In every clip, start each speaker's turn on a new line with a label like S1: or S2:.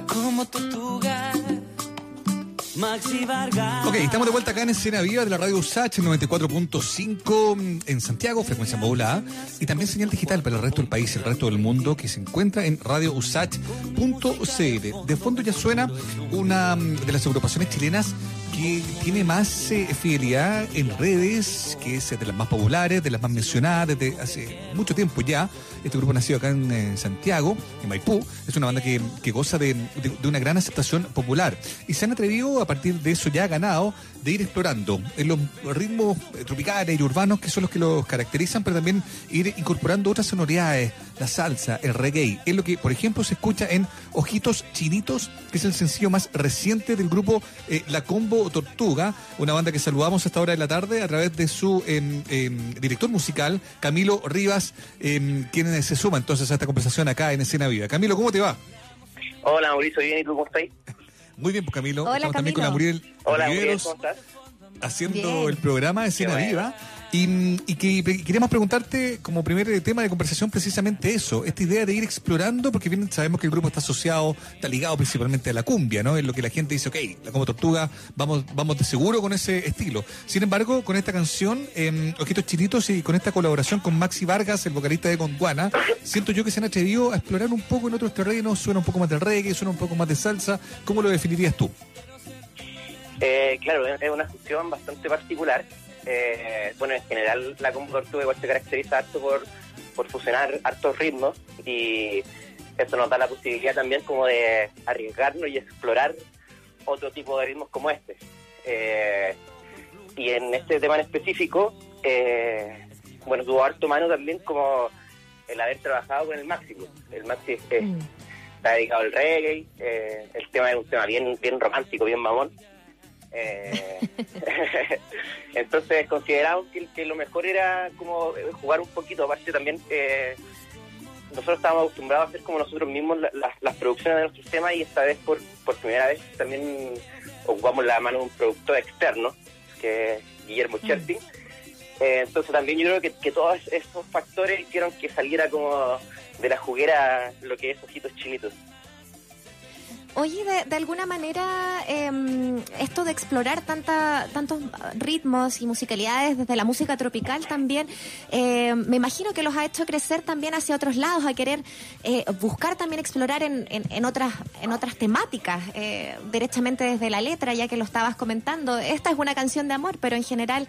S1: como tortuga.
S2: Ok, estamos de vuelta acá en Escena Viva de la radio USACH 94.5 en Santiago, frecuencia modulada, y también señal digital para el resto del país, el resto del mundo, que se encuentra en radiousach.cl. De fondo ya suena una de las agrupaciones chilenas que tiene más eh, fidelidad en redes, que es de las más populares, de las más mencionadas desde hace mucho tiempo ya. Este grupo nacido acá en eh, Santiago, en Maipú, es una banda que, que goza de, de- de una gran aceptación popular. Y se han atrevido, a partir de eso ya ganado, de ir explorando en los ritmos eh, tropicales y urbanos que son los que los caracterizan, pero también ir incorporando otras sonoridades, la salsa, el reggae. Es lo que, por ejemplo, se escucha en Ojitos Chinitos, que es el sencillo más reciente del grupo eh, La Combo Tortuga, una banda que saludamos a esta hora de la tarde a través de su em, em, director musical, Camilo Rivas, em, quien se suma entonces a esta conversación acá en Escena Viva. Camilo, ¿cómo te va?
S3: Hola Mauricio, bien, ¿y tú cómo estás?
S2: Muy bien, pues Camilo.
S4: Hola,
S2: Estamos también con la
S4: Camilo.
S2: Muriel
S3: Hola Muriel, ¿cómo estás?
S2: haciendo
S4: Bien.
S2: el programa Escena
S3: bueno.
S2: Viva. Y, y que queríamos preguntarte como primer tema de conversación precisamente eso, esta idea de ir explorando, porque bien sabemos que el grupo está asociado, está ligado principalmente a la cumbia, ¿no? Es lo que la gente dice, ok, la como tortuga, vamos, vamos de seguro con ese estilo. Sin embargo, con esta canción, eh, Ojitos Chinitos y con esta colaboración con Maxi Vargas, el vocalista de Gondwana, siento yo que se han atrevido a explorar un poco en otros terrenos, suena un poco más del reggae, suena un poco más de salsa. ¿Cómo lo definirías tú?
S3: Eh, claro, es una fusión bastante particular. Eh, bueno, en general la Combo Tortuga igual se caracteriza harto por, por fusionar hartos ritmos y eso nos da la posibilidad también como de arriesgarnos y explorar otro tipo de ritmos como este. Eh, y en este tema en específico, eh, bueno, tuvo harto mano también como el haber trabajado con el Máximo. El Maxi es-
S4: Mm.
S3: está dedicado al reggae, eh, el tema es un tema bien, bien romántico, bien mamón. Eh, entonces consideramos que, que lo mejor era como jugar un poquito, aparte también eh, nosotros estábamos acostumbrados a hacer como nosotros mismos la- la- las producciones de nuestros temas y esta vez por, por primera vez también ocupamos la mano de un productor externo, que es Guillermo Cherpin. Eh, entonces también yo creo que, que todos esos factores hicieron que saliera como de la juguera lo que es Ojitos Chinitos.
S4: Oye, de, alguna manera, em, esto de explorar tanta, tantos ritmos y musicalidades desde la música tropical también, eh, me imagino que los ha hecho crecer también hacia otros lados, a querer eh, buscar también explorar en, en, en otras, en otras temáticas, eh, derechamente desde la letra, ya que lo estabas comentando. Esta es una canción de amor, pero en general...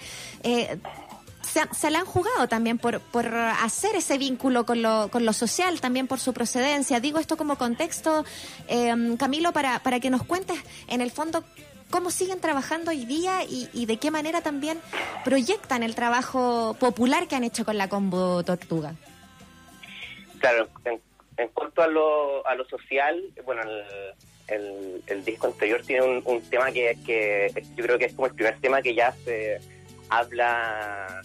S4: Se, se la han jugado también por, por hacer ese vínculo con lo, con lo social, también por su procedencia. Digo esto como contexto, eh, Camilo, para, para que nos cuentes en el fondo cómo siguen trabajando hoy día y, y de qué manera también proyectan el trabajo popular que han hecho con la Combo Tortuga.
S3: Claro, en, en cuanto a lo, a lo social, bueno, el, el, el disco anterior tiene un, un tema que, que yo creo que es como el primer tema que ya se habla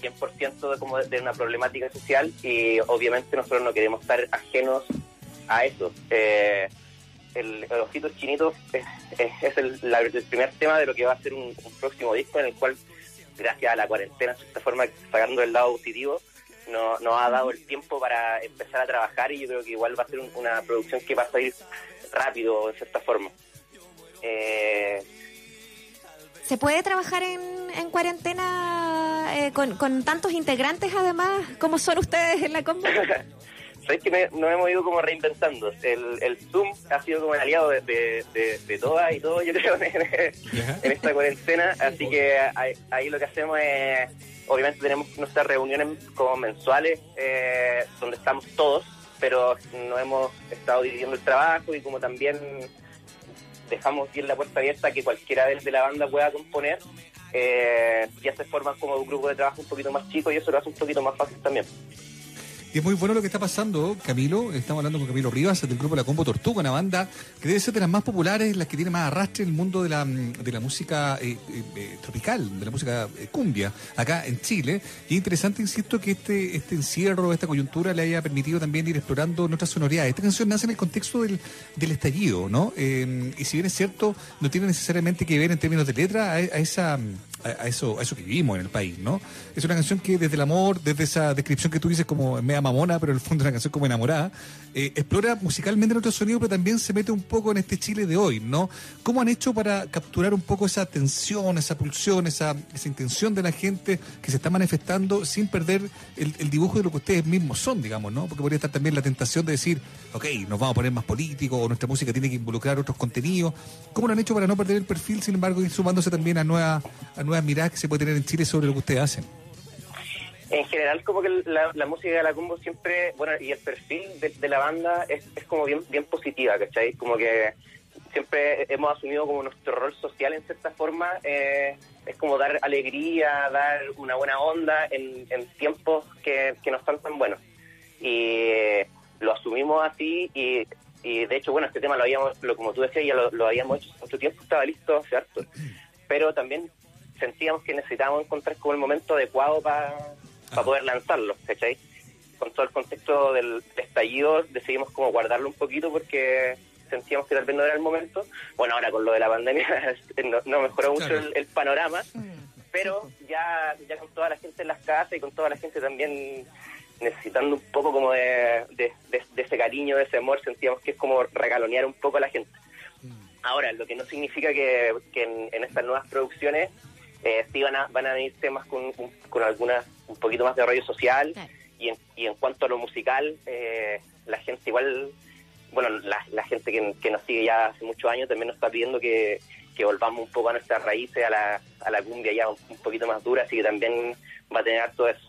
S3: 100% de, como de una problemática social y obviamente nosotros no queremos estar ajenos a eso. Eh, el, el Ojitos es, es, el, primer tema de lo que va a ser un, próximo disco en el cual, gracias a la cuarentena, de esta forma, sacando el lado positivo, no- nos ha dado el tiempo para empezar a trabajar y yo creo que igual va a ser un- una producción que va a salir rápido, de cierta forma. Eh,
S4: ¿Se puede trabajar en, en cuarentena eh, con, con tantos integrantes además como son ustedes en la Combo?
S3: Sabes que me- nos hemos ido como reinventando. El, el Zoom ha sido como el aliado de, de, de- de todas y todos, yo creo, en, en esta cuarentena. Así que ahí, ahí lo que hacemos es, obviamente tenemos nuestras reuniones como mensuales, eh, donde estamos todos, pero nos hemos estado dividiendo el trabajo y como también dejamos bien la puerta abierta que cualquiera de la banda pueda componer. Eh, ya se forman como un grupo de trabajo un poquito más chico y eso lo hace un poquito más fácil también.
S2: Y es muy bueno lo que está pasando, Camilo. Estamos hablando con Camilo Rivas del grupo La Combo Tortuga, una banda que debe ser de las más populares, las que tiene más arrastre en el mundo de la, de la música eh, eh, eh, tropical, de la música cumbia, acá en Chile. Y es interesante, insisto, que este, este encierro, esta coyuntura le haya permitido también ir explorando nuestras sonoridades. Esta canción nace en el contexto del, del estallido, ¿no? Y si bien es cierto, no tiene necesariamente que ver en términos de letra a esa, a, eso, a eso que vivimos en el país, ¿no? Es una canción que desde el amor, desde esa descripción que tú dices como media mamona, pero en el fondo es una canción como enamorada, eh, explora musicalmente en otro sonido, pero también se mete un poco en este Chile de hoy, ¿no? ¿Cómo han hecho para capturar un poco esa tensión, esa pulsión, esa, esa intención de la gente que se está manifestando sin perder el, el dibujo de lo que ustedes mismos son, digamos, ¿no? Porque podría estar también la tentación de decir, ok, nos vamos a poner más políticos, o nuestra música tiene que involucrar otros contenidos. ¿Cómo lo han hecho para no perder el perfil, sin embargo, y sumándose también a nuevas, a nuevas miradas que se puede tener en Chile sobre lo que ustedes hacen?
S3: En general, como que la, música de la Cumbo siempre, bueno, y el perfil de, la banda es, como bien, bien positiva, ¿cachai? Como que siempre hemos asumido como nuestro rol social en cierta forma, eh, es como dar alegría, dar una buena onda en, tiempos que, que no están tan buenos. Y lo asumimos así y, de hecho, bueno, este tema lo habíamos, lo, como tú decías, ya lo, habíamos hecho hace mucho tiempo, estaba listo ¿cierto? Pero también sentíamos que necesitábamos encontrar como el momento adecuado para poder lanzarlo, ¿cachai? Con todo el contexto del estallido decidimos como guardarlo un poquito porque sentíamos que tal vez no era el momento. Bueno, ahora con lo de la pandemia no, mejoró mucho el, panorama, pero ya, ya con toda la gente en las casas y con toda la gente también necesitando un poco como de, de, ese cariño, de ese amor, sentíamos que es como regalonear un poco a la gente. Mm. Ahora, lo que no significa que, en, estas nuevas producciones eh, sí van a, van a venir temas con, con algunas, un poquito más de rollo social y, en, y en cuanto a lo musical, eh, la gente igual, bueno, la, la gente que, que, nos sigue ya hace muchos años también nos está pidiendo que, que volvamos un poco a nuestras raíces, a la, a la cumbia ya un, poquito más dura, así que también va a tener todo eso.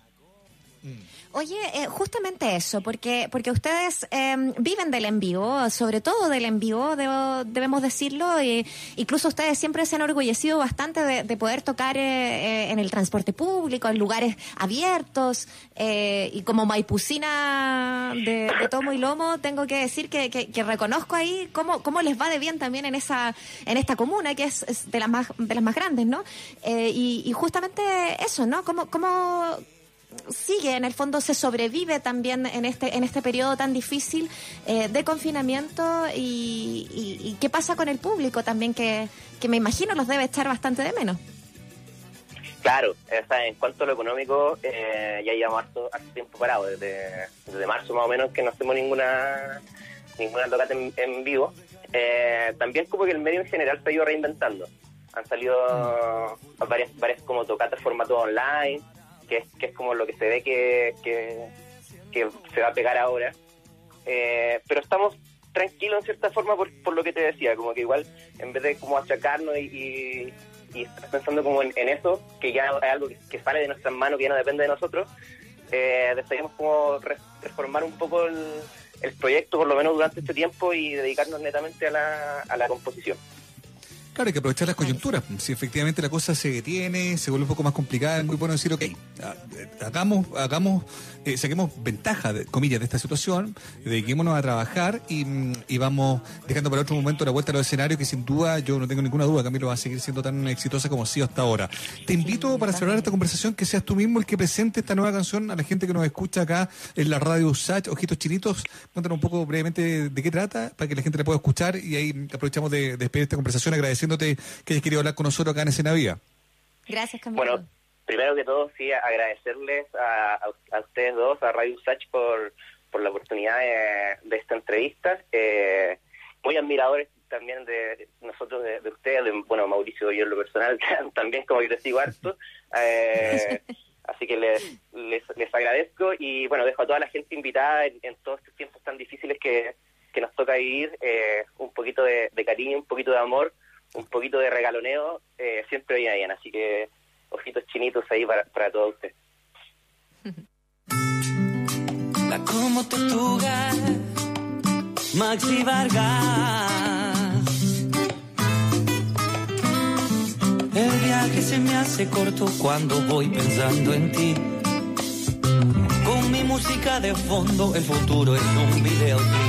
S4: Oye, eh, justamente eso, porque porque ustedes em, viven del en vivo, sobre todo del en vivo, debemos decirlo, e incluso ustedes siempre se han orgullecido bastante de, poder tocar eh, eh, en el transporte público, en lugares abiertos, y como maipucina de, tomo y lomo, tengo que decir que, que, reconozco ahí cómo, cómo les va de bien también en esa en esta comuna, que es, de las más de las más grandes, ¿no? Y, y, justamente eso, ¿no? ¿Cómo, cómo sigue, en el fondo se sobrevive también en este, en este periodo tan difícil eh, de confinamiento y, qué pasa con el público también, que, me imagino los debe echar bastante de menos.
S3: Claro, en cuanto a lo económico, eh, ya llevamos harto, tiempo parado, desde, desde marzo más o menos que no hacemos ninguna ninguna tocata en, vivo. Eh, también como que el medio en general se ha ido reinventando. Han salido varias, varias como tocatas formato online, que es, como lo que se ve que, que, se va a pegar ahora. Eh, pero estamos tranquilos en cierta forma por, por, lo que te decía, como que igual en vez de como achacarnos y, y, estar pensando como en, eso, que ya es algo que, sale de nuestras manos, que ya no depende de nosotros, eh, decidimos como reformar un poco el, el, proyecto, por lo menos durante este tiempo, y dedicarnos netamente a la, a la composición.
S2: Claro, hay que aprovechar las coyunturas. Si efectivamente la cosa se detiene, se vuelve un poco más complicada, es muy bueno decir, ok, hagamos, hagamos, eh, saquemos ventaja, de, comillas, de esta situación, dediquémonos a trabajar y, vamos dejando para otro momento la vuelta a los escenarios que sin duda, yo no tengo ninguna duda, Camilo va a seguir siendo tan exitosa como ha sido hasta ahora. Te invito para cerrar esta conversación que seas tú mismo el que presente esta nueva canción a la gente que nos escucha acá en la radio USACH, Ojitos Chinitos. Cuéntanos un poco brevemente de qué trata, para que la gente la pueda escuchar y ahí aprovechamos de, de despedir esta conversación agradeciendo que hayas querido hablar con nosotros acá en Escena Vía.
S4: Gracias, Camilo.
S3: Bueno, primero que todo, sí, agradecerles a, ustedes dos, a Radio Usach, por, por la oportunidad de, esta entrevista. Eh, muy admiradores también de nosotros, de, ustedes, bueno, Mauricio, yo en lo personal, también como les sigo harto. Eh, así que les, les, agradezco y bueno, dejo a toda la gente invitada en, todos estos tiempos tan difíciles que, que nos toca vivir, eh, un poquito de, cariño, un poquito de amor un poquito de regaloneo eh, siempre viene bien. Así que ojitos chinitos ahí para, para todos ustedes.
S1: La como tortuga, Maxi Vargas. El viaje se me hace corto cuando voy pensando en ti. Con mi música de fondo, el futuro es un videoclip.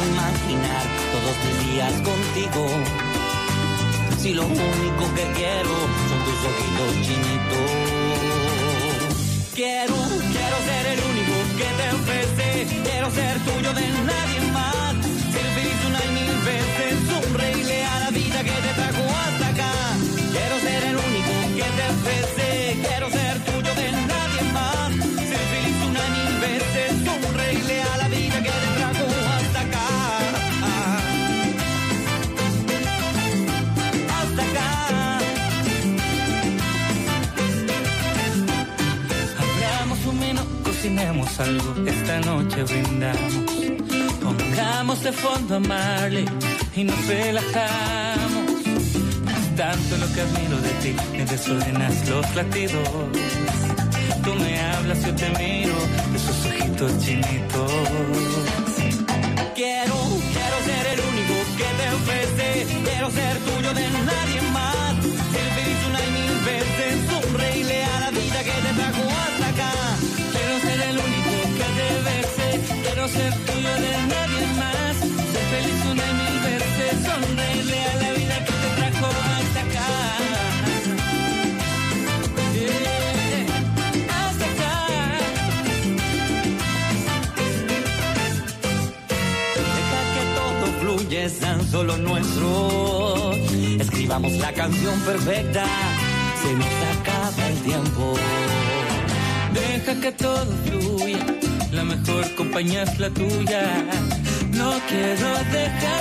S1: Pero, ¿cómo no imaginar? todos mis días contigo. Si lo único que quiero son tus ojitos chinitos. Quiero, quiero ser el único que te ofrece. Quiero ser tuyo de nadie
S5: algo, esta noche brindamos. Pongamos de fondo a Marley y nos relajamos. Tanto lo que admiro de ti, me desordenas los latidos. Tú me hablas, yo te miro, esos ojitos chinitos. Quiero, quiero ser el único que te ofrece, quiero ser tuyo de nadie es tan nuestro. Escribamos la canción perfecta, se nos acaba el tiempo. Deja que todo fluya, la mejor compañía es la tuya. No quiero dejar